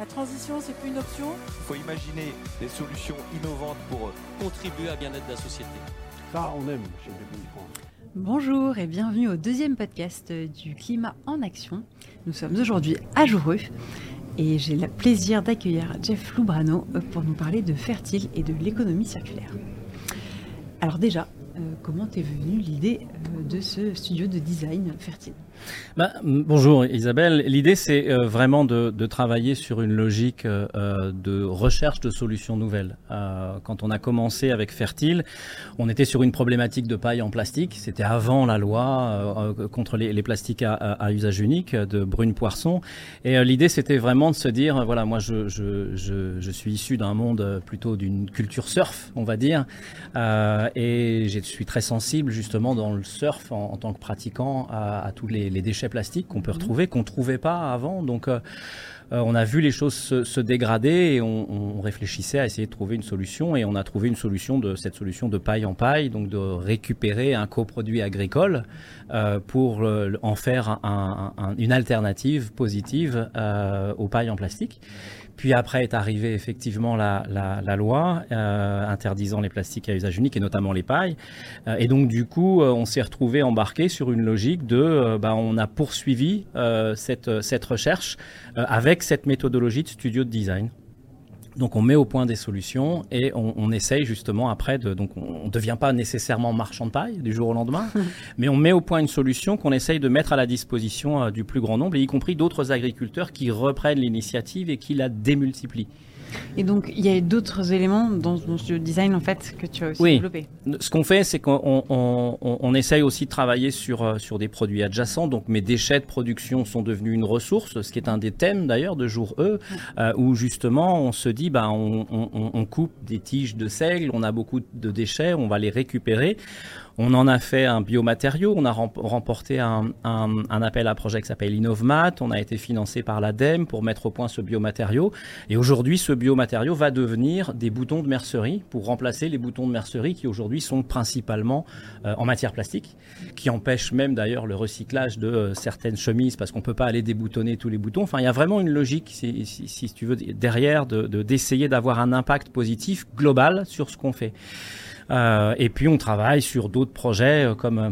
La transition, c'est plus une option Il faut imaginer des solutions innovantes pour contribuer à bien-être de la société. Ça, on aime chez Bonjour et bienvenue au deuxième podcast du Climat en Action. Nous sommes aujourd'hui à Joureux et j'ai le plaisir d'accueillir Jeff Loubrano pour nous parler de Fertile et de l'économie circulaire. Alors déjà, euh, comment est venue l'idée euh, de ce studio de design Fertile? Bah, bonjour Isabelle. L'idée c'est euh, vraiment de, travailler sur une logique euh, euh, de recherche de solutions nouvelles. quand on a commencé avec Fertile, on était sur une problématique de paille en plastique. C'était avant la loi contre les, plastiques à, usage unique de Brune Poisson. Et l'idée c'était vraiment de se dire, voilà, moi je, je, suis issu d'un monde plutôt d'une culture surf, on va dire. et je suis très sensible justement dans le surf en, tant que pratiquant à, à tous les les, déchets plastiques qu'on peut mhm. retrouver, qu'on ne trouvait pas avant. Donc, euh, euh, on a vu les choses se, dégrader et on, réfléchissait à essayer de trouver une solution. Et on a trouvé une solution de cette solution de paille en paille, donc de récupérer un coproduit agricole euh, pour en faire une alternative positive aux pailles en plastique. Puis après est arrivée effectivement la, loi euh, interdisant les plastiques à usage unique et notamment les pailles. Euh, et donc du coup, euh, on s'est retrouvé embarqué sur une logique de, bah, on a poursuivi cette, cette recherche avec cette méthodologie de studio de design. Donc on met au point des solutions et on, essaye justement après de donc on ne devient pas nécessairement marchand de paille du jour au lendemain, mais on met au point une solution qu'on essaye de mettre à la disposition euh, du plus grand nombre, y compris d'autres agriculteurs qui reprennent l'initiative et qui la démultiplient. Et donc, il y a d'autres éléments dans, ce design, en fait, que tu as aussi oui. développé. Ce qu'on fait, c'est qu'on on, essaye aussi de travailler sur, euh, sur des produits adjacents. Donc, mes déchets de production sont devenus une ressource, ce qui est un des thèmes, d'ailleurs, de jour E, euh, où justement, on se dit, bah, on, on coupe des tiges de seigle, on a beaucoup de déchets, on va les récupérer. On en a fait un biomatériau, on a remporté un, appel à projet qui s'appelle Innovmat, on a été financé par l'ADEME pour mettre au point ce biomatériau. Et aujourd'hui, ce biomatériau va devenir des boutons de mercerie pour remplacer les boutons de mercerie qui aujourd'hui sont principalement euh, en matière plastique, qui empêchent même d'ailleurs le recyclage de euh, certaines chemises parce qu'on ne peut pas aller déboutonner tous les boutons. Enfin, il y a vraiment une logique, si, tu veux, derrière d'essayer de, d'avoir un impact positif global sur ce qu'on fait. Euh, et puis on travaille sur d'autres projets euh, comme euh,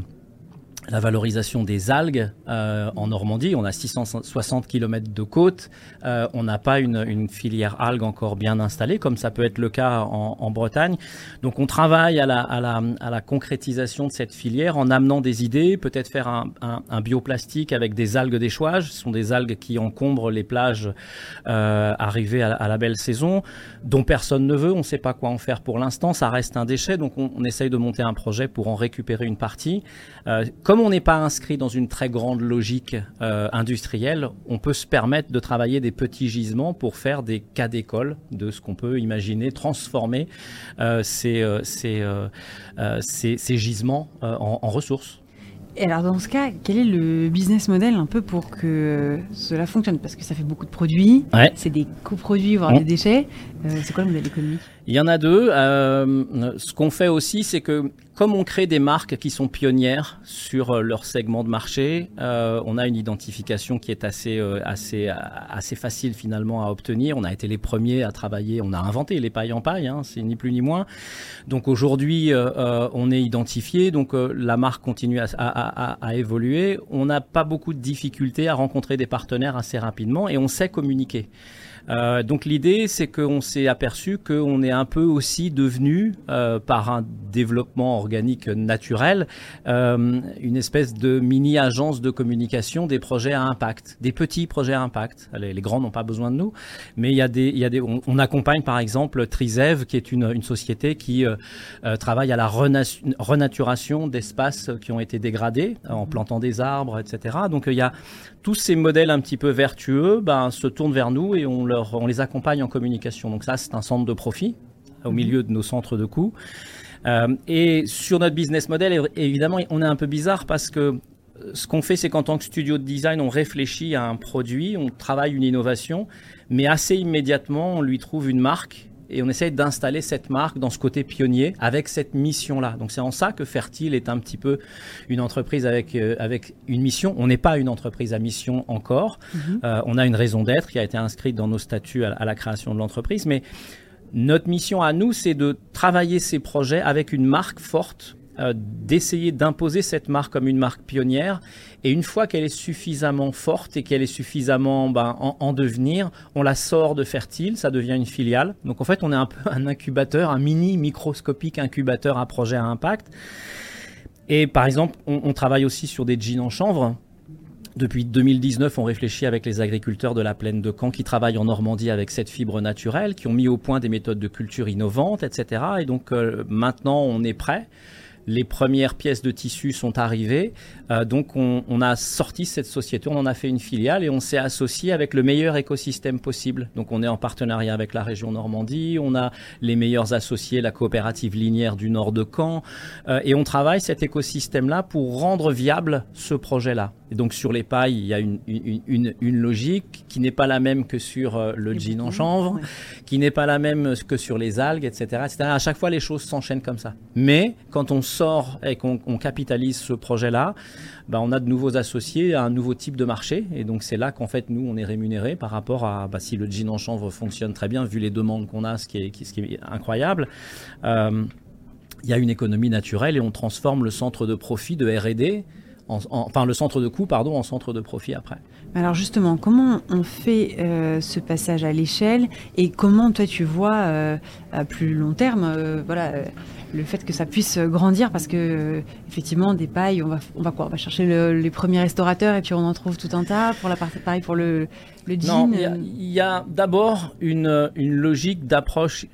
la valorisation des algues euh, en Normandie. On a 660 km de côte. Euh, on n'a pas une, une, filière algues encore bien installée, comme ça peut être le cas en, en Bretagne. Donc on travaille à la, à, la, à la, concrétisation de cette filière en amenant des idées, peut-être faire un, un, un, bioplastique avec des algues d'échouage. Ce sont des algues qui encombrent les plages euh, arrivées à, la belle saison, dont personne ne veut. On ne sait pas quoi en faire pour l'instant. Ça reste un déchet, donc on, on, essaye de monter un projet pour en récupérer une partie. Euh, comme on n'est pas inscrit dans une très grande logique euh, industrielle, on peut se permettre de travailler des petits gisements pour faire des cas d'école de ce qu'on peut imaginer transformer euh, ces, euh, ces, ces, gisements en, en ressources. Et alors dans ce cas, quel est le business model un peu pour que cela fonctionne? Parce que ça fait beaucoup de produits, c'est des coproduits, voire des déchets. c'est quoi le modèle économique? Il y en a deux. ce qu'on fait aussi, c'est que comme on crée des marques qui sont pionnières sur euh, leur segment de marché, euh, on a une identification qui est assez, euh, assez, facile finalement à obtenir. On a été les premiers à travailler, on a inventé les pailles en paille, hein, c'est ni plus ni moins. Donc aujourd'hui, on est identifié, donc la marque continue à, à, à évoluer. On n'a pas beaucoup de difficultés à rencontrer des partenaires assez rapidement et on sait communiquer. Euh, donc l'idée, c'est qu'on s'est aperçu qu'on est un peu aussi devenu, euh, par un développement organique naturel, euh, une espèce de mini-agence de communication des projets à impact, des petits projets à impact. Les, grands n'ont pas besoin de nous, mais il y a des, il y a des, on, accompagne par exemple Trizev, qui est une, une société qui travaille à la renaturation d'espaces qui ont été dégradés en plantant des arbres, etc. Donc il y a tous ces modèles un petit peu vertueux ben, se tournent vers nous et on, leur, on les accompagne en communication. Donc ça, c'est un centre de profit au milieu de nos centres de coûts. Euh, et sur notre business model, évidemment, on est un peu bizarre parce que ce qu'on fait, c'est qu'en tant que studio de design, on réfléchit à un produit, on travaille une innovation, mais assez immédiatement, on lui trouve une marque et on essaye d'installer cette marque dans ce côté pionnier avec cette mission-là. Donc c'est en ça que Fertile est un petit peu une entreprise avec, euh, avec une mission. On n'est pas une entreprise à mission encore. Mhm. Euh, on a une raison d'être qui a été inscrite dans nos statuts à, à la création de l'entreprise, mais notre mission à nous, c'est de travailler ces projets avec une marque forte euh, d'essayer d'imposer cette marque comme une marque pionnière. Et une fois qu'elle est suffisamment forte et qu'elle est suffisamment ben, en, en, devenir, on la sort de Fertile, ça devient une filiale. Donc en fait, on est un peu un incubateur, un mini microscopique incubateur à projet à impact. Et par exemple, on, travaille aussi sur des jeans en chanvre. Depuis 2019, on réfléchit avec les agriculteurs de la plaine de Caen qui travaillent en Normandie avec cette fibre naturelle, qui ont mis au point des méthodes de culture innovantes, etc. Et donc euh, maintenant, on est prêt les premières pièces de tissu sont arrivées. Euh, donc on, on, a sorti cette société, on en a fait une filiale et on s'est associé avec le meilleur écosystème possible. Donc on est en partenariat avec la région Normandie, on a les meilleurs associés, la coopérative linière du nord de Caen, euh, et on travaille cet écosystème-là pour rendre viable ce projet-là. Et donc sur les pailles, il y a une, une, une, une logique qui n'est pas la même que sur euh, le jean en chanvre, ouais. qui n'est pas la même que sur les algues, etc., etc. À chaque fois, les choses s'enchaînent comme ça. Mais quand on et qu'on on capitalise ce projet-là, bah, on a de nouveaux associés à un nouveau type de marché. Et donc c'est là qu'en fait, nous, on est rémunéré par rapport à bah, si le jean en chanvre fonctionne très bien, vu les demandes qu'on a, ce qui, est, incroyable. Euh, il y a une économie naturelle et on transforme le centre de profit de R&D en, enfin le centre de coût pardon en centre de profit après. Alors justement, comment on fait euh, ce passage à l'échelle et comment toi tu vois euh, à plus long terme, euh, voilà, le fait que ça puisse grandir? Parce que effectivement des pailles, on va, on va quoi, on va chercher le, les premiers restaurateurs et puis on en trouve tout un tas pour la partie pareil pour le, le jean. Non, il y a, d'abord une, une logique d'approche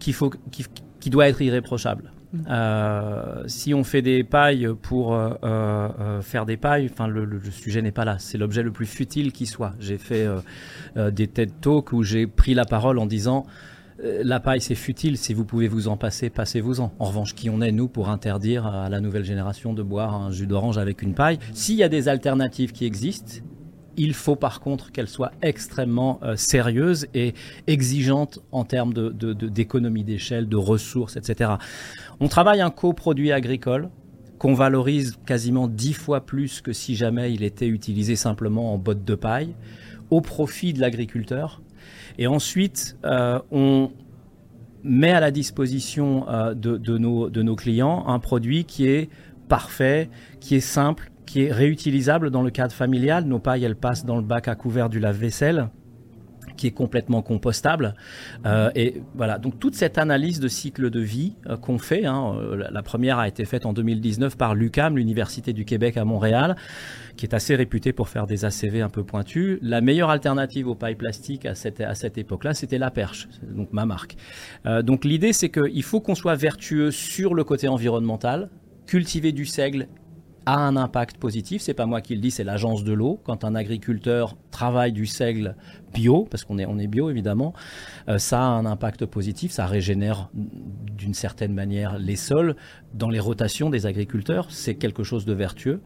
qu'il faut qui, qui doit être irréprochable. Euh, si on fait des pailles pour euh, euh, faire des pailles, enfin le, le, le, sujet n'est pas là. C'est l'objet le plus futile qui soit. J'ai fait des TED Talks où j'ai pris la parole en disant la paille c'est futile. Si vous pouvez vous en passer, passez-vous-en. En revanche, qui on est nous pour interdire à la nouvelle génération de boire un jus d'orange avec une paille? S'il y a des alternatives qui existent, il faut par contre qu'elle soit extrêmement euh, sérieuse et exigeante en termes d'économie d'échelle, de ressources, etc. On travaille un coproduit agricole qu'on valorise quasiment dix fois plus que si jamais il était utilisé simplement en botte de paille, au profit de l'agriculteur. Et ensuite, euh, on met à la disposition euh, de nos clients un produit qui est parfait, qui est simple, qui est réutilisable dans le cadre familial. Nos pailles, elles passent dans le bac à couvert du lave-vaisselle qui est complètement compostable. Euh, et voilà, donc toute cette analyse de cycle de vie euh, qu'on fait, hein, euh, la première a été faite en 2019 par l'UCAM, l'Université du Québec à Montréal, qui est assez réputée pour faire des ACV un peu pointus. La meilleure alternative aux pailles plastiques à cette, à cette époque-là, c'était la perche, donc ma marque. Donc l'idée, c'est qu'il faut qu'on soit vertueux sur le côté environnemental, cultiver du seigle a un impact positif. C'est pas moi qui le dis, c'est l'agence de l'eau. Quand un agriculteur travaille du seigle bio, parce qu'on est, on est bio évidemment, euh, ça a un impact positif. Ça régénère d'une certaine manière les sols. Dans les rotations des agriculteurs, c'est quelque chose de vertueux.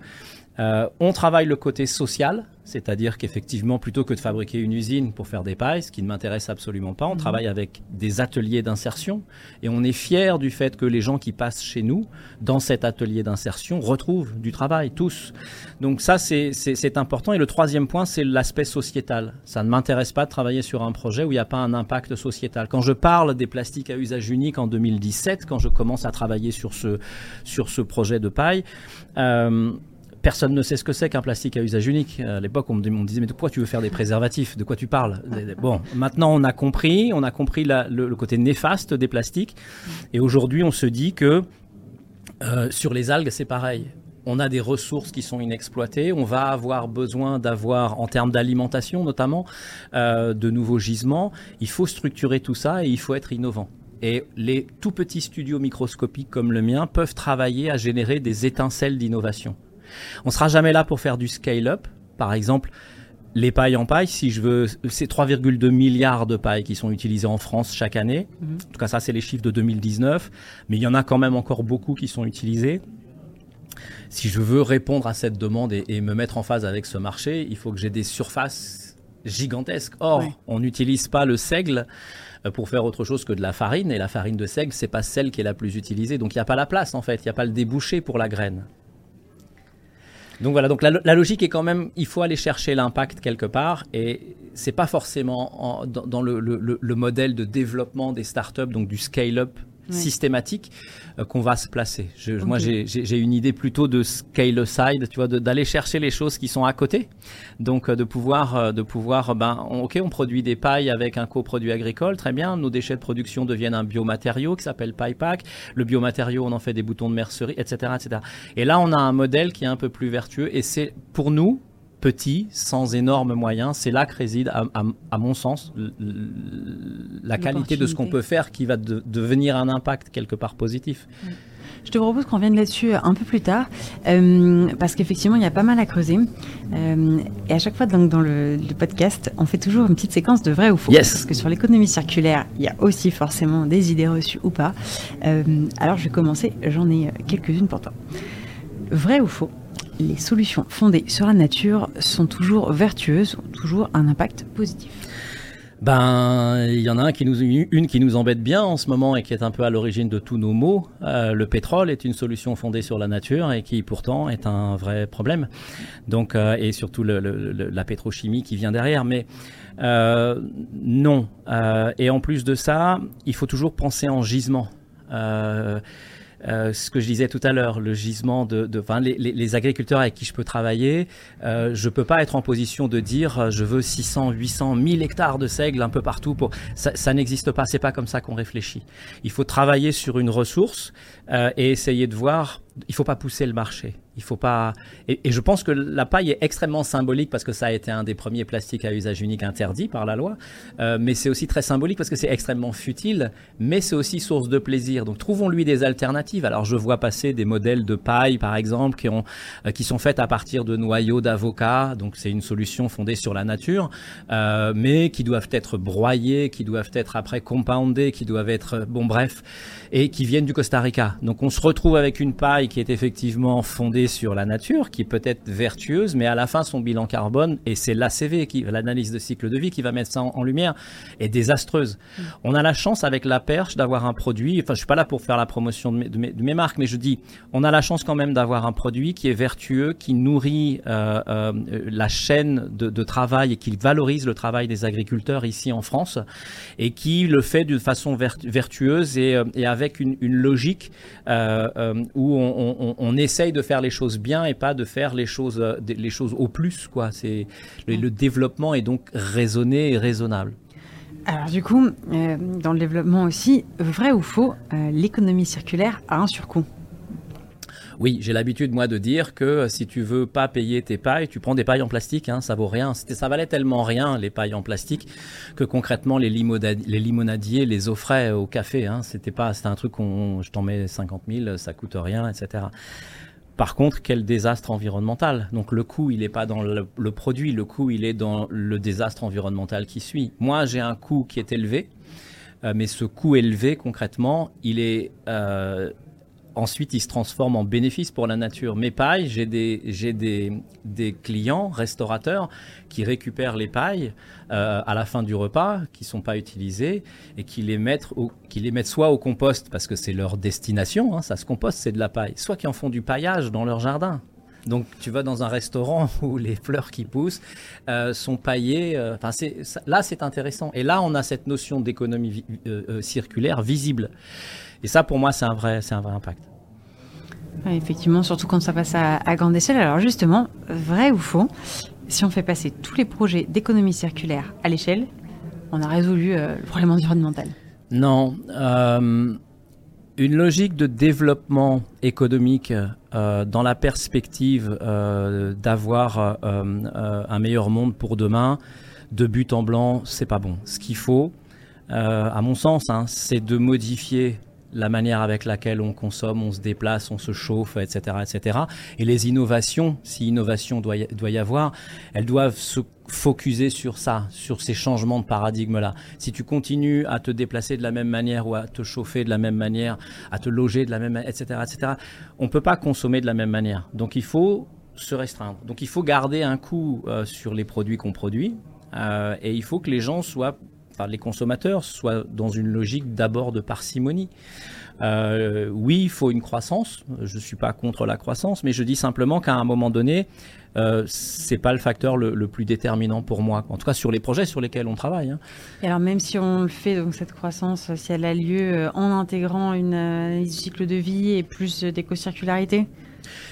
Euh, on travaille le côté social, c'est-à-dire qu'effectivement, plutôt que de fabriquer une usine pour faire des pailles, ce qui ne m'intéresse absolument pas, on mmh. travaille avec des ateliers d'insertion et on est fier du fait que les gens qui passent chez nous, dans cet atelier d'insertion, retrouvent du travail, tous. Donc ça, c'est important. Et le troisième point, c'est l'aspect sociétal. Ça ne m'intéresse pas de travailler sur un projet où il n'y a pas un impact sociétal. Quand je parle des plastiques à usage unique en 2017, quand je commence à travailler sur ce, sur ce projet de paille, euh, personne ne sait ce que c'est qu'un plastique à usage unique. À l'époque, on me disait mais de quoi tu veux faire des préservatifs? De quoi tu parles? Bon, maintenant on a compris, on a compris le, côté néfaste des plastiques, et aujourd'hui on se dit que euh, sur les algues c'est pareil. On a des ressources qui sont inexploitées. On va avoir besoin d'avoir, en termes d'alimentation notamment, euh, de nouveaux gisements. Il faut structurer tout ça et il faut être innovant. Et les tout petits studios microscopiques comme le mien peuvent travailler à générer des étincelles d'innovation. On sera jamais là pour faire du scale-up. Par exemple, les pailles en paille, si je veux, c'est 3,2 milliards de pailles qui sont utilisées en France chaque année. Mmh. En tout cas, ça, c'est les chiffres de 2019. Mais il y en a quand même encore beaucoup qui sont utilisés. Si je veux répondre à cette demande et, et me mettre en phase avec ce marché, il faut que j'ai des surfaces gigantesques. Or, on n'utilise pas le seigle euh, pour faire autre chose que de la farine. Et la farine de seigle, c'est pas celle qui est la plus utilisée. Donc il n'y a pas la place en fait, il n'y a pas le débouché pour la graine. Donc voilà, donc la, logique est quand même, il faut aller chercher l'impact quelque part, et c'est pas forcément dans, le, le, modèle de développement des startups, donc du scale-up systématique euh, qu'on va se placer. Moi, j'ai une idée plutôt de scale aside, tu vois, d'aller chercher les choses qui sont à côté. Donc, euh, de pouvoir, euh, de pouvoir, ben, ok, on produit des pailles avec un coproduit agricole, très bien. Nos déchets de production deviennent un biomatériau qui s'appelle pack Le biomatériau, on en fait des boutons de mercerie, etc., etc. Et là, on a un modèle qui est un peu plus vertueux. Et c'est pour nous, petit, sans énormes moyens. C'est là que réside, à, mon sens, la qualité de ce qu'on peut faire qui va devenir un impact quelque part positif. Je te propose qu'on revienne là-dessus un peu plus tard, euh, parce qu'effectivement, il y a pas mal à creuser. Euh, et à chaque fois, donc, dans le, podcast, on fait toujours une petite séquence de vrai ou faux. Yes. Parce que sur l'économie circulaire, il y a aussi forcément des idées reçues ou pas. Euh, alors, je vais commencer. J'en ai quelques-unes pour toi. Vrai ou faux? Les solutions fondées sur la nature sont toujours vertueuses, ont toujours un impact positif ben, il y en a qui nous, une qui nous embête bien en ce moment et qui est un peu à l'origine de tous nos maux. Euh, le pétrole est une solution fondée sur la nature et qui pourtant est un vrai problème. Donc, euh, et surtout la pétrochimie qui vient derrière. Mais euh, non. et en plus de ça, il faut toujours penser en gisement. Euh, ce que je disais tout à l'heure, le gisement de, de enfin, les, les, agriculteurs avec qui je peux travailler, euh, je peux pas être en position de dire euh, je veux 600, 800, 1000 hectares de seigle un peu partout. Pour ça, ça n'existe pas. C'est pas comme ça qu'on réfléchit. Il faut travailler sur une ressource euh, et essayer de voir. Il faut pas pousser le marché. Il faut pas. Et, je pense que la paille est extrêmement symbolique parce que ça a été un des premiers plastiques à usage unique interdit par la loi. Euh, mais c'est aussi très symbolique parce que c'est extrêmement futile, mais c'est aussi source de plaisir. Donc trouvons-lui des alternatives. Alors je vois passer des modèles de paille, par exemple, qui ont euh, qui sont faites à partir de noyaux d'avocat. Donc c'est une solution fondée sur la nature, euh, mais qui doivent être broyés, qui doivent être après compoundés, qui doivent être bon bref, et qui viennent du Costa Rica. Donc on se retrouve avec une paille qui est effectivement fondée sur la nature, qui peut être vertueuse, mais à la fin, son bilan carbone, et c'est l'ACV, qui, l'analyse de cycle de vie, qui va mettre ça en, lumière, est désastreuse. Mm. On a la chance avec la perche d'avoir un produit, enfin, je suis pas là pour faire la promotion de mes, de mes, marques, mais je dis, on a la chance quand même d'avoir un produit qui est vertueux, qui nourrit euh, euh, la chaîne de, de, travail et qui valorise le travail des agriculteurs ici en France, et qui le fait d'une façon vertueuse et, euh, et, avec une, une logique euh, où on, on, essaye de faire les choses bien et pas de faire les choses, euh, les choses au plus. Quoi. C'est, le, développement est donc raisonné et raisonnable. Alors du coup, euh, dans le développement aussi, vrai ou faux, euh, l'économie circulaire a un surcoût oui, j'ai l'habitude moi de dire que si tu veux pas payer tes pailles, tu prends des pailles en plastique, hein, ça vaut rien. Ça valait tellement rien les pailles en plastique que concrètement les, les limonadiers les offraient au café. Hein. C'était pas, c'était un truc qu'on, je t'en mets 50 000, ça coûte rien, etc. Par contre, quel désastre environnemental Donc le coût, il n'est pas dans le, produit, le coût, il est dans le désastre environnemental qui suit. Moi, j'ai un coût qui est élevé, euh, mais ce coût élevé, concrètement, il est euh, ensuite, il se transforme en bénéfice pour la nature. Mes pailles, j'ai des, clients, restaurateurs, qui récupèrent les pailles euh, à la fin du repas, qui sont pas utilisées, et qui les mettent, qui les mettent soit au compost, parce que c'est leur destination, hein, ça se composte, c'est de la paille, soit qui en font du paillage dans leur jardin. Donc tu vas dans un restaurant où les fleurs qui poussent euh, sont paillées. Euh, là, c'est intéressant. Et là, on a cette notion d'économie circulaire visible. Et ça, pour moi, c'est un vrai, c'est un vrai impact. effectivement, surtout quand ça passe à, grande échelle. Alors justement, vrai ou faux, si on fait passer tous les projets d'économie circulaire à l'échelle, on a résolu euh, le problème environnemental Non. Euh, une logique de développement économique euh, dans la perspective d'avoir un meilleur monde pour demain, de but en blanc, c'est pas bon. Ce qu'il faut, à mon sens, hein, c'est de modifier la manière avec laquelle on consomme, on se déplace, on se chauffe, etc., etc. Et les innovations, si innovation doit y, doit y avoir, elles doivent se focuser sur ça, sur ces changements de paradigme-là. Si tu continues à te déplacer de la même manière ou à te chauffer de la même manière, à te loger de la même manière, etc., etc., on peut pas consommer de la même manière. Donc il faut se restreindre. Donc il faut garder un coût euh, sur les produits qu'on produit euh, et il faut que les gens soient par les consommateurs soit dans une logique d'abord de parcimonie. Euh, oui, il faut une croissance. Je ne suis pas contre la croissance, mais je dis simplement qu'à un moment donné, euh, c'est pas le facteur le, plus déterminant pour moi. En tout cas, sur les projets sur lesquels on travaille. Hein. Et alors, même si on le fait, cette croissance, si elle a lieu euh, en intégrant une du cycle de vie et plus d'éco-circularité?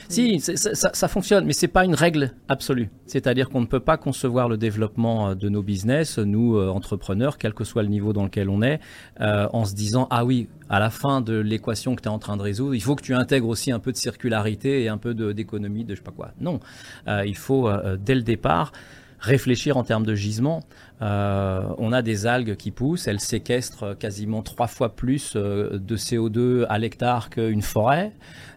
Si, ça, fonctionne, mais c'est pas une règle absolue. C'est-à-dire qu'on ne peut pas concevoir le développement euh, de nos business, nous euh, entrepreneurs, quel que soit le niveau dans lequel on est, euh, en se disant ah oui, à la fin de l'équation que tu es en train de résoudre, il faut que tu intègres aussi un peu de circularité et un peu d'économie, de, je sais pas quoi. Non, il faut dès le départ réfléchir en termes de gisement. on a des algues qui poussent, elles séquestrent quasiment trois fois plus de CO2 à l'hectare qu'une forêt.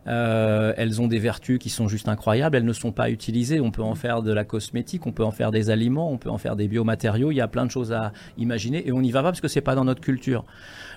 Euh, elles ont des vertus qui sont juste incroyables. Elles ne sont pas utilisées. On peut en faire de la cosmétique, on peut en faire des aliments, on peut en faire des biomatériaux. Il y a plein de choses à imaginer et on n'y va pas parce que c'est pas dans notre culture.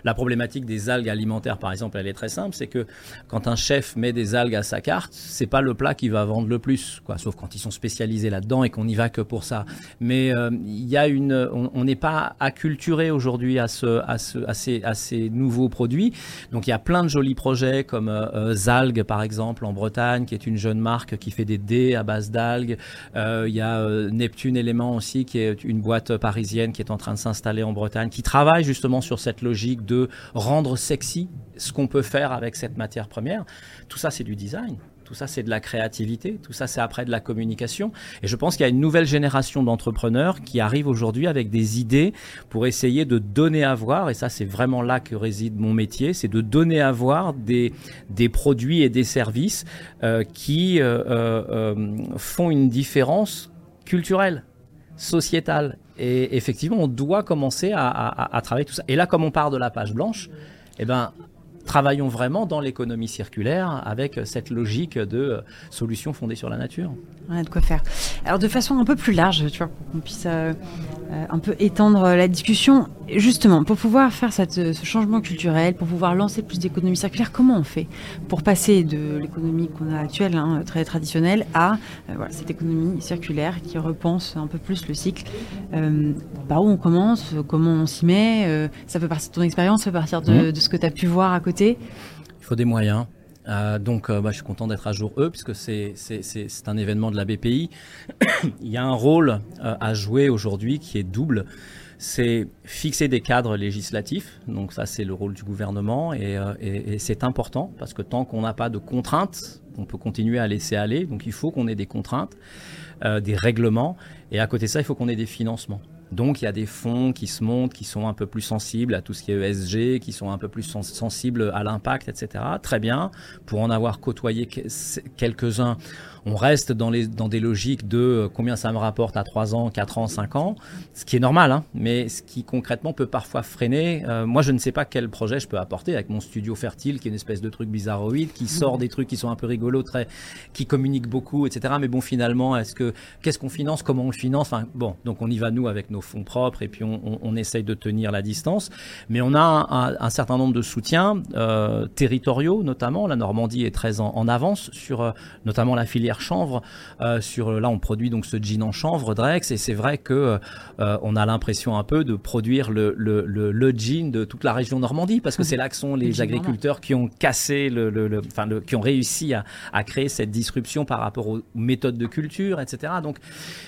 La problématique des algues alimentaires, par exemple, elle est très simple. C'est que quand un chef met des algues à sa carte, c'est pas le plat qui va vendre le plus, quoi. Sauf quand ils sont spécialisés là-dedans et qu'on n'y va que pour ça. Mais euh, il y a une, on n'est pas acculturé aujourd'hui à ce, à, ce, à, ces, à ces nouveaux produits. Donc il y a plein de jolis projets comme euh, euh Zalg par exemple en Bretagne, qui est une jeune marque qui fait des dés à base d'algues. Euh, il y a euh, Neptune Element aussi, qui est une boîte parisienne qui est en train de s'installer en Bretagne, qui travaille justement sur cette logique de rendre sexy ce qu'on peut faire avec cette matière première. Tout ça, c'est du design. Tout ça, c'est de la créativité. Tout ça, c'est après de la communication. Et je pense qu'il y a une nouvelle génération d'entrepreneurs qui arrivent aujourd'hui avec des idées pour essayer de donner à voir, et ça, c'est vraiment là que réside mon métier, c'est de donner à voir des, des produits et des services euh, qui euh, euh, font une différence culturelle, sociétale. Et effectivement, on doit commencer à, travailler tout ça. Et là, comme on part de la page blanche, eh ben, travaillons vraiment dans l'économie circulaire avec cette logique de euh, solutions fondées sur la nature. On a de quoi faire. Alors de façon un peu plus large, tu vois, pour qu'on puisse euh, euh, un peu étendre la discussion, justement, pour pouvoir faire cette, ce changement culturel, pour pouvoir lancer plus d'économie circulaire, comment on fait pour passer de l'économie qu'on a actuelle, hein, très traditionnelle, à voilà, cette économie circulaire qui repense un peu plus le cycle Par où on commence Comment on s'y met Ça peut partir de ton expérience, ça peut partir de, mmh. de ce que tu as pu voir à côté il faut des moyens. Euh, donc, euh, bah, je suis content d'être à jour eux, puisque c'est un événement de la BPI. Il y a un rôle euh, à jouer aujourd'hui qui est double. C'est fixer des cadres législatifs. Donc, ça, c'est le rôle du gouvernement. Et, et, c'est important, parce que tant qu'on n'a pas de contraintes, on peut continuer à laisser aller. Donc, il faut qu'on ait des contraintes, des règlements. Et à côté de ça, il faut qu'on ait des financements. Donc il y a des fonds qui se montent, qui sont un peu plus sensibles à tout ce qui est ESG, qui sont un peu plus sensibles à l'impact, etc. Très bien. Pour en avoir côtoyé quelques-uns, on reste dans, les, dans des logiques de euh, combien ça me rapporte à 3 ans, 4 ans, 5 ans, ce qui est normal, hein, mais ce qui concrètement peut parfois freiner. Euh, moi, je ne sais pas quel projet je peux apporter avec mon studio fertile, qui est une espèce de truc bizarroïde, qui sort des trucs qui sont un peu rigolos, très, qui communique beaucoup, etc. Mais bon, finalement, est-ce que qu'est-ce qu'on finance, comment on le finance Enfin, bon, donc on y va nous avec nos fonds propres et puis on, on, on essaye de tenir la distance. Mais on a un, un, certain nombre de soutiens euh, territoriaux, notamment. La Normandie est très en, en avance sur euh, notamment la filière chanvre. Euh, sur là, on produit donc ce gin en chanvre Drex, et c'est vrai que euh, on a l'impression un peu de produire le, le, le, le, gin de toute la région Normandie, parce que c'est là que sont les agriculteurs qui ont cassé le, le, enfin, qui ont réussi à, à, créer cette disruption par rapport aux méthodes de culture, etc. Donc,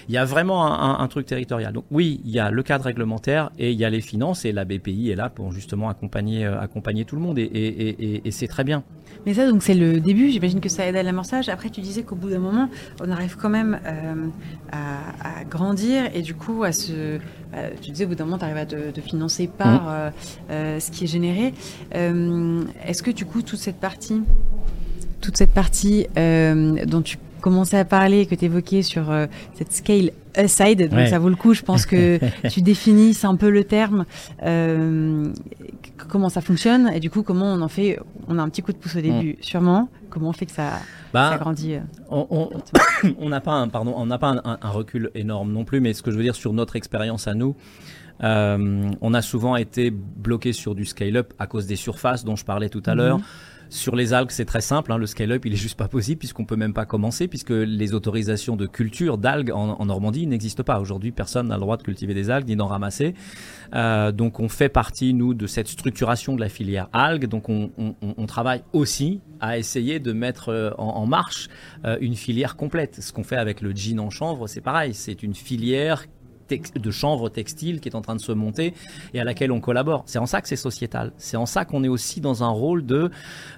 il y a vraiment un, un, truc territorial. Donc oui, il y a le cadre réglementaire et il y a les finances, et la BPI est là pour justement accompagner, euh, accompagner tout le monde, et, et, et, et c'est très bien. Mais ça, donc c'est le début. J'imagine que ça aide à l'amorçage. Après, tu disais qu'au bout d'un moment, on arrive quand même euh, à, à, grandir et du coup à se. Euh, tu disais au bout d'un moment, tu arrives à te, te, financer par mmh. euh, euh, ce qui est généré. Est-ce que du coup toute cette partie, toute cette partie dont tu commençais à parler, que tu évoquais sur cette scale aside, donc ouais. ça vaut le coup, je pense que tu définisses un peu le terme, euh, comment ça fonctionne, et du coup, comment on en fait, on a un petit coup de pouce au début, mmh. sûrement, comment on fait que ça, bah, ça grandit On n'a pas, un, pardon, on n'a pas un, un, un, recul énorme non plus, mais ce que je veux dire sur notre expérience à nous, euh, on a souvent été bloqué sur du scale-up à cause des surfaces dont je parlais tout à mmh. l'heure. Sur les algues, c'est très simple. Hein, le scale-up, il est juste pas possible puisqu'on peut même pas commencer puisque les autorisations de culture d'algues en, Normandie n'existent pas. Aujourd'hui, personne n'a le droit de cultiver des algues ni d'en ramasser. Euh, donc, on fait partie nous de cette structuration de la filière algues. Donc, on, travaille aussi à essayer de mettre euh, en, marche euh, une filière complète. Ce qu'on fait avec le jean en chanvre, c'est pareil. C'est une filière de chanvre textile qui est en train de se monter et à laquelle on collabore. C'est en ça que c'est sociétal. C'est en ça qu'on est aussi dans un rôle de,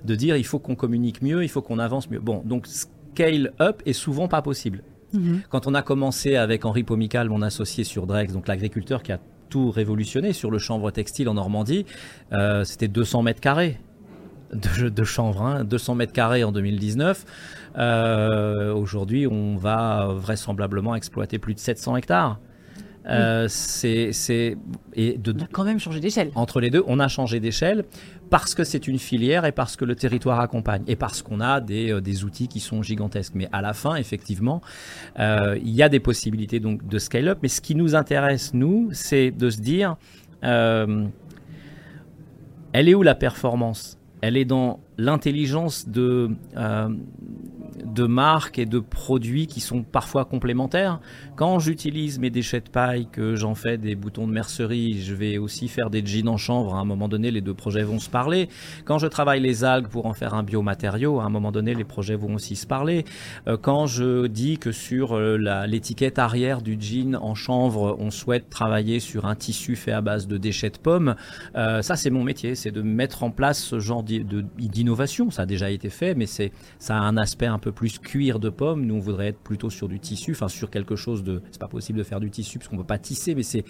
de dire il faut qu'on communique mieux, il faut qu'on avance mieux. Bon, donc scale up est souvent pas possible. Mhm. Quand on a commencé avec Henri Pomical, mon associé sur Drex, donc l'agriculteur qui a tout révolutionné sur le chanvre textile en Normandie, euh, c'était 200 mètres carrés de, de chanvre, 200 hein, mètres carrés en 2019. Euh, aujourd'hui, on va vraisemblablement exploiter plus de 700 hectares. Euh, c'est et de, on a quand même changé d'échelle. Entre les deux, on a changé d'échelle parce que c'est une filière et parce que le territoire accompagne et parce qu'on a des, euh, des, outils qui sont gigantesques. Mais à la fin, effectivement, euh, il y a des possibilités donc de scale-up. Mais ce qui nous intéresse, nous, c'est de se dire, elle est où la performance? Elle est dans l'intelligence de de marques et de produits qui sont parfois complémentaires. Quand j'utilise mes déchets de paille, que j'en fais des boutons de mercerie, je vais aussi faire des jeans en chanvre. À un moment donné, les deux projets vont se parler. Quand je travaille les algues pour en faire un biomatériau, à un moment donné, les projets vont aussi se parler. Euh, quand je dis que sur euh, l'étiquette arrière du jean en chanvre, on souhaite travailler sur un tissu fait à base de déchets de pommes, euh, ça c'est mon métier, c'est de mettre en place ce genre d'innovation. Ça a déjà été fait, mais c'est ça a un aspect un peu plus cuir de pomme. Nous, on voudrait être plutôt sur du tissu, enfin sur quelque chose de. C'est pas possible de faire du tissu parce qu'on peut pas tisser, mais c'est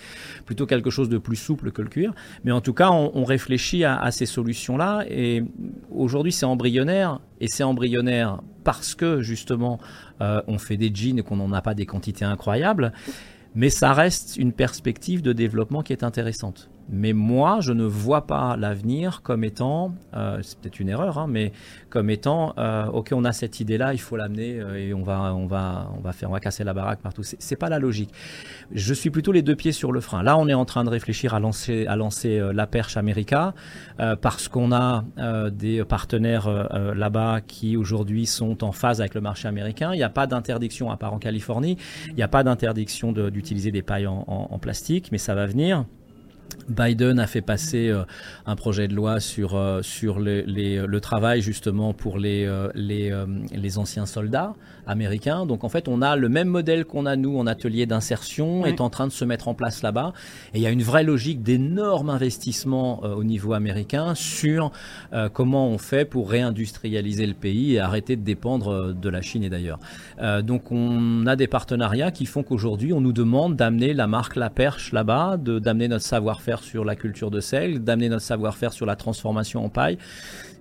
plutôt quelque chose de plus souple que le cuir. Mais en tout cas, on, réfléchit à, ces solutions-là. Et aujourd'hui, c'est embryonnaire. Et c'est embryonnaire parce que justement, euh, on fait des jeans et qu'on n'en a pas des quantités incroyables. Mais ça reste une perspective de développement qui est intéressante. Mais moi, je ne vois pas l'avenir comme étant, euh, c'est peut-être une erreur, hein, mais comme étant, euh, ok, on a cette idée-là, il faut l'amener euh, et on va, on va, on va faire, on va casser la baraque partout. C'est pas la logique. Je suis plutôt les deux pieds sur le frein. Là, on est en train de réfléchir à lancer, à lancer la perche America parce qu'on a des partenaires là-bas qui aujourd'hui sont en phase avec le marché américain. Il n'y a pas d'interdiction à part en Californie. Il n'y a pas d'interdiction d'utiliser des pailles en, en plastique, mais ça va venir. Biden a fait passer euh, un projet de loi sur, euh, sur les, le travail justement pour les, euh, les, les, anciens soldats américains. Donc en fait, on a le même modèle qu'on a nous en atelier d'insertion est en train de se mettre en place là-bas. Et il y a une vraie logique d'énormes investissements au niveau américain sur comment on fait pour réindustrialiser le pays et arrêter de dépendre de la Chine et d'ailleurs. donc on a des partenariats qui font qu'aujourd'hui, on nous demande d'amener la marque La Perche là-bas, d'amener notre savoir-faire sur la culture de sel, d'amener notre savoir-faire sur la transformation en paille,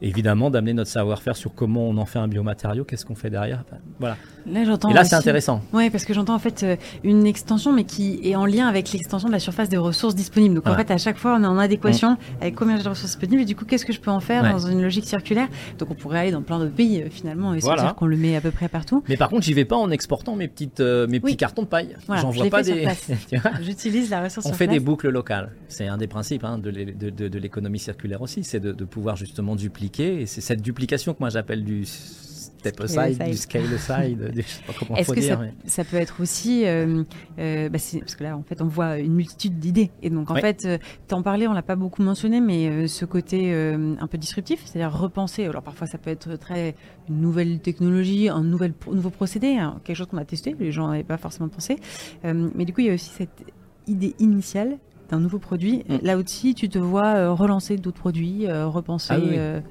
évidemment d'amener notre savoir-faire sur comment on en fait un biomatériau, qu'est-ce qu'on fait derrière. voilà. Là, j'entends. Et là, c'est intéressant. Oui, parce que j'entends en fait euh, une extension, mais qui est en lien avec l'extension de la surface des ressources disponibles. Donc en fait, à chaque fois, on est en adéquation mm. avec combien de ressources disponibles et du coup, qu'est-ce que je peux en faire dans une logique circulaire Donc on pourrait aller dans plein d'autres pays euh, finalement et se dire qu'on le met à peu près partout. Mais par contre, j'y vais pas en exportant mes petites euh, mes petits cartons de paille. J'en vois pas des. J'utilise la ressource. On fait des boucles locales. C'est un des principes hein, de l'économie circulaire aussi, c'est de, de pouvoir justement dupliquer. Et c'est cette duplication que moi j'appelle du step aside, du scale aside, je sais pas comment Est-ce que ça, ça, peut être aussi, euh, euh, bah parce que là en fait on voit une multitude d'idées. Et donc en fait euh, t'en parlais, on l'a pas beaucoup mentionné, mais ce côté un peu disruptif, c'est-à-dire repenser. Alors parfois ça peut être très une nouvelle technologie, un nouvel nouveau procédé, hein, quelque chose qu'on a testé, les gens n'avaient pas forcément pensé, mais du coup il y a aussi cette idée initiale d'un nouveau produit. Mm. Là aussi, tu te vois relancer d'autres produits, repenser. Ah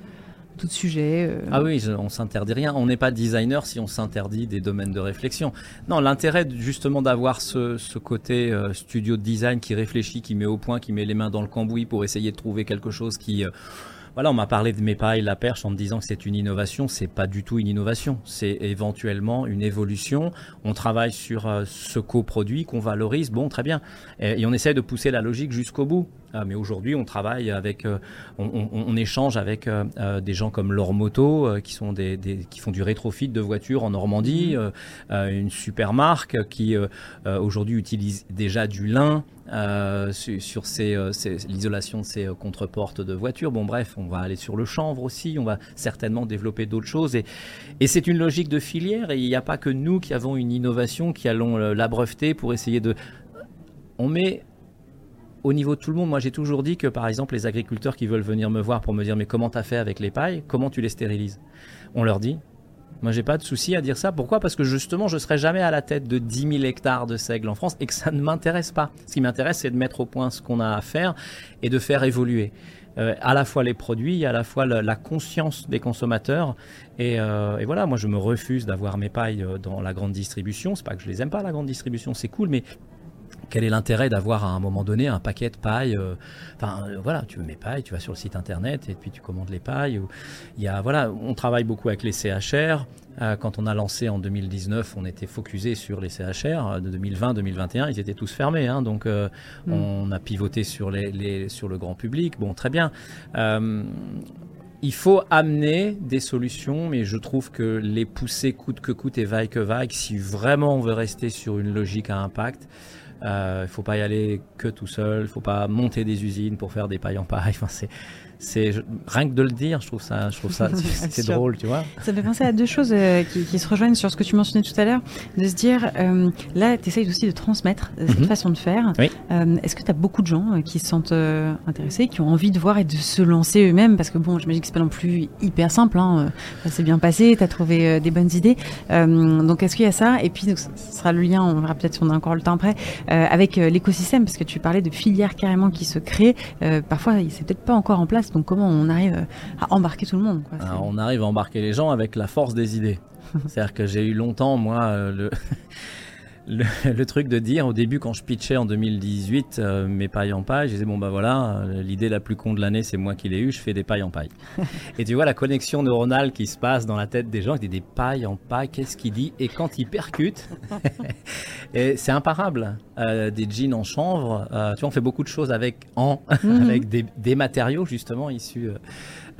tout sujet. Euh. Ah oui, on s'interdit rien. On n'est pas designer si on s'interdit des domaines de réflexion. Non, l'intérêt justement d'avoir ce, côté euh, studio de design qui réfléchit, qui met au point, qui met les mains dans le cambouis pour essayer de trouver quelque chose qui... Euh, voilà, on m'a parlé de mes pailles, la perche en me disant que c'est une innovation. C'est pas du tout une innovation. C'est éventuellement une évolution. On travaille sur ce coproduit qu'on valorise. Bon, très bien. Et, et on essaie de pousser la logique jusqu'au bout. Mais aujourd'hui, on travaille avec, on, échange avec des gens comme Laure Moto, qui, sont des, qui font du rétrofit de voitures en Normandie, mmh. une super marque qui aujourd'hui utilise déjà du lin euh, sur, euh, l'isolation de ces euh, contreportes de voitures. Bon, bref, on va aller sur le chanvre aussi, on va certainement développer d'autres choses. Et, et c'est une logique de filière, et il n'y a pas que nous qui avons une innovation, qui allons la breveter pour essayer de... On met au niveau de tout le monde, moi j'ai toujours dit que par exemple les agriculteurs qui veulent venir me voir pour me dire mais comment tu as fait avec les pailles, comment tu les stérilises? On leur dit moi, j'ai pas de souci à dire ça. Pourquoi? Parce que justement, je serai jamais à la tête de 10 000 hectares de seigle en France et que ça ne m'intéresse pas. Ce qui m'intéresse, c'est de mettre au point ce qu'on a à faire et de faire évoluer. Euh, à la fois les produits, à la fois la, conscience des consommateurs. Et, euh, et, voilà, moi je me refuse d'avoir mes pailles euh, dans la grande distribution. C'est pas que je les aime pas la grande distribution, c'est cool, mais quel est l'intérêt d'avoir à un moment donné un paquet de paille euh, Enfin, euh, voilà, tu veux mes pailles, tu vas sur le site internet et puis tu commandes les pailles. il y a, voilà, on travaille beaucoup avec les CHR. Euh, quand on a lancé en 2019, on était focusé sur les CHR. De 2020-2021, ils étaient tous fermés. Hein, donc, mm. on a pivoté sur, les, sur le grand public. Bon, très bien. il faut amener des solutions, mais je trouve que les pousser coûte que coûte et vaille que vaille, si vraiment on veut rester sur une logique à impact, il euh, faut pas y aller que tout seul. Il faut pas monter des usines pour faire des pailles en paille. Enfin, c'est c'est rien que de le dire, je trouve ça, je trouve ça, c'est drôle, tu vois. Ça me fait penser à deux choses euh, qui, se rejoignent sur ce que tu mentionnais tout à l'heure, de se dire, euh, là, tu essayes aussi de transmettre euh, cette mhm. façon de faire. Est-ce que tu as beaucoup de gens qui se sentent intéressés, qui ont envie de voir et de se lancer eux-mêmes? Parce que bon, j'imagine que c'est pas non plus hyper simple. Hein, ça s'est bien passé, tu as trouvé des bonnes idées. donc, est-ce qu'il y a ça? Et puis, ce sera le lien, on verra peut-être si on a encore le temps après, avec l'écosystème, parce que tu parlais de filières carrément qui se créent. parfois, c'est peut-être pas encore en place donc comment on arrive à embarquer tout le monde On arrive à embarquer les gens avec la force des idées. C'est-à-dire que j'ai eu longtemps, moi, euh, le... le, truc de dire au début quand je pitchais en 2018 euh, mes pailles en paille, je disais bon bah voilà, euh, l'idée la plus con de l'année c'est moi qui l'ai eu, je fais des pailles en paille. et tu vois la connexion neuronale qui se passe dans la tête des gens, qui dit des pailles en paille, qu'est-ce qu'il dit? Et quand il percute, et c'est imparable. Euh, des jeans en chanvre, tu vois on fait beaucoup de choses avec en, mhm. avec des, des, matériaux justement issus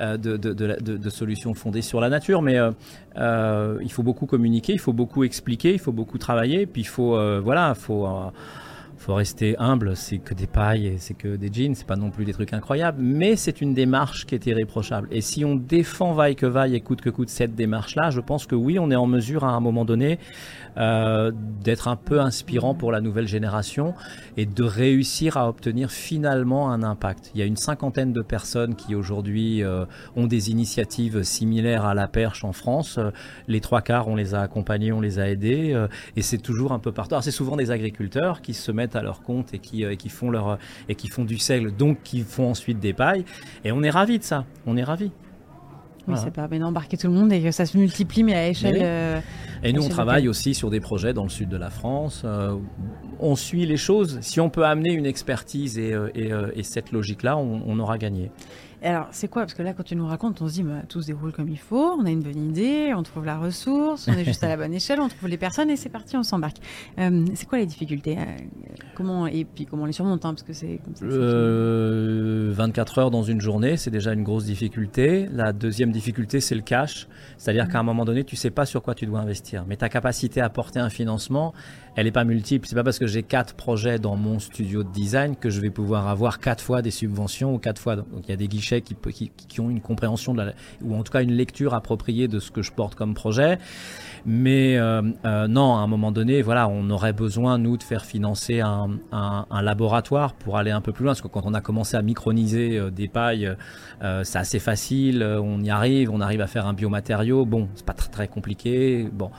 euh, de, solutions fondées sur la nature. Mais euh, euh, il faut beaucoup communiquer, il faut beaucoup expliquer, il faut beaucoup travailler. Puis il faut, voilà, faut faut rester humble, c'est que des pailles, c'est que des jeans, c'est pas non plus des trucs incroyables, mais c'est une démarche qui est irréprochable. Et si on défend vaille que vaille et coûte que coûte cette démarche-là, je pense que oui, on est en mesure à un moment donné euh, d'être un peu inspirant pour la nouvelle génération et de réussir à obtenir finalement un impact. Il y a une cinquantaine de personnes qui aujourd'hui euh, ont des initiatives similaires à la perche en France. Les trois quarts, on les a accompagnés, on les a aidés, euh, et c'est toujours un peu partout. Alors c'est souvent des agriculteurs qui se mettent à leur compte et qui, euh, qui font leur et qui font du seigle, donc qui font ensuite des pailles. Et on est ravis de ça. On est ravis. Oui, c'est pas maintenant embarquer tout le monde et que ça se multiplie, mais à échelle. Euh, et nous, on travaille aussi sur des projets dans le sud de la France. Euh, on suit les choses. Si on peut amener une expertise et, et, cette logique-là, on, on, aura gagné. Alors, c'est quoi? Parce que là, quand tu nous racontes, on se dit, tout se déroule comme il faut, on a une bonne idée, on trouve la ressource, on est juste à la bonne échelle, on trouve les personnes et c'est parti, on s'embarque. Euh, c'est quoi les difficultés? Euh, Comment Et puis comment on les surmonte hein, Parce que c'est ça. 24 euh, heures dans une journée, c'est déjà une grosse difficulté. La deuxième difficulté, c'est le cash. C'est-à-dire qu'à un moment donné, tu sais pas sur quoi tu dois investir. Mais ta capacité à porter un financement, elle n'est pas multiple. C'est pas parce que j'ai quatre projets dans mon studio de design que je vais pouvoir avoir quatre fois des subventions ou quatre fois. Donc il y a des guichets qui, qui, ont une compréhension de la, ou en tout cas une lecture appropriée de ce que je porte comme projet. Mais euh, euh, non, à un moment donné, voilà, on aurait besoin nous de faire financer un, un, laboratoire pour aller un peu plus loin. Parce que quand on a commencé à microniser euh, des pailles, c'est assez facile. On y arrive, on arrive à faire un biomatériau. Bon, c'est pas très, très compliqué. Bon.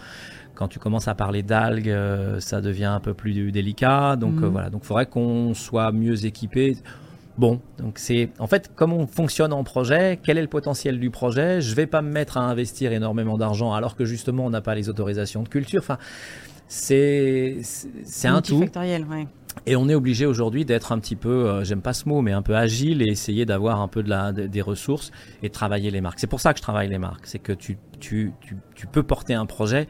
Quand tu commences à parler d'algues, ça devient un peu plus délicat. Donc euh, mhm. voilà, donc il faudrait qu'on soit mieux équipé. Bon, donc c'est en fait comment on fonctionne en projet, quel est le potentiel du projet? Je vais pas me mettre à investir énormément d'argent alors que justement on n'a pas les autorisations de culture. Enfin, c'est c'est un tout. Ouais. Et on est obligé aujourd'hui d'être un petit peu, euh, j'aime pas ce mot, mais un peu agile et essayer d'avoir un peu de la, des ressources et travailler les marques. C'est pour ça que je travaille les marques. C'est que tu, tu, tu, tu, peux porter un projet,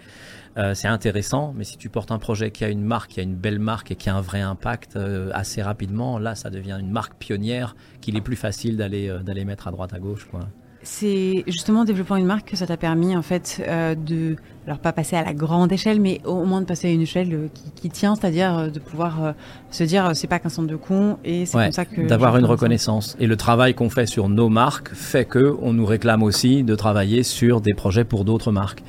euh, c'est intéressant, mais si tu portes un projet qui a une marque, qui a une belle marque et qui a un vrai impact euh, assez rapidement, là, ça devient une marque pionnière qu'il est plus facile d'aller d'aller mettre à droite à gauche. Quoi. C'est justement en développant une marque que ça t'a permis en fait euh, de, alors pas passer à la grande échelle, mais au moins de passer à une échelle euh, qui, qui, tient, c'est-à-dire euh, de pouvoir se dire c'est pas qu'un centre de con et c'est ouais, comme ça que d'avoir une reconnaissance. Et le travail qu'on fait sur nos marques fait que on nous réclame aussi de travailler sur des projets pour d'autres marques.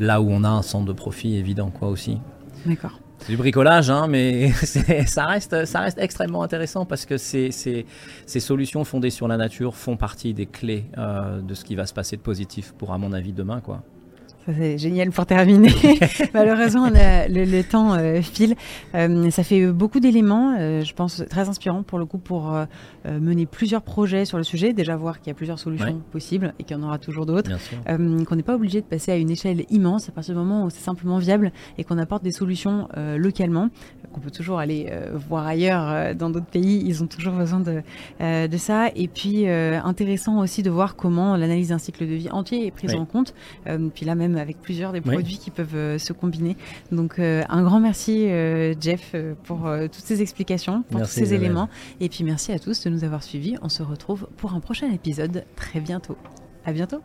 Là où on a un centre de profit évident quoi aussi. D'accord. C'est du bricolage, hein, mais ça reste, ça reste extrêmement intéressant parce que ces, solutions fondées sur la nature font partie des clés euh, de ce qui va se passer de positif pour, à mon avis, demain. Quoi. C'est génial pour terminer. Malheureusement, a, le, le, temps euh, file. Euh, ça fait beaucoup d'éléments, euh, je pense, très inspirants pour le coup pour euh, mener plusieurs projets sur le sujet. Déjà voir qu'il y a plusieurs solutions ouais. possibles et qu'il y en aura toujours d'autres. Qu'on n'est pas obligé de passer à une échelle immense à partir du moment où c'est simplement viable et qu'on apporte des solutions localement. Qu'on peut toujours aller voir ailleurs dans d'autres pays. Ils ont toujours besoin de, de ça. Et puis intéressant aussi de voir comment l'analyse d'un cycle de vie entier est prise en compte. puis là même avec plusieurs des Oui. produits qui peuvent euh, se combiner. Donc euh, un grand merci euh, Jeff pour toutes ces explications, pour Merci, tous ces Isabelle. éléments. Et puis merci à tous de nous avoir suivis. On se retrouve pour un prochain épisode très bientôt. À bientôt.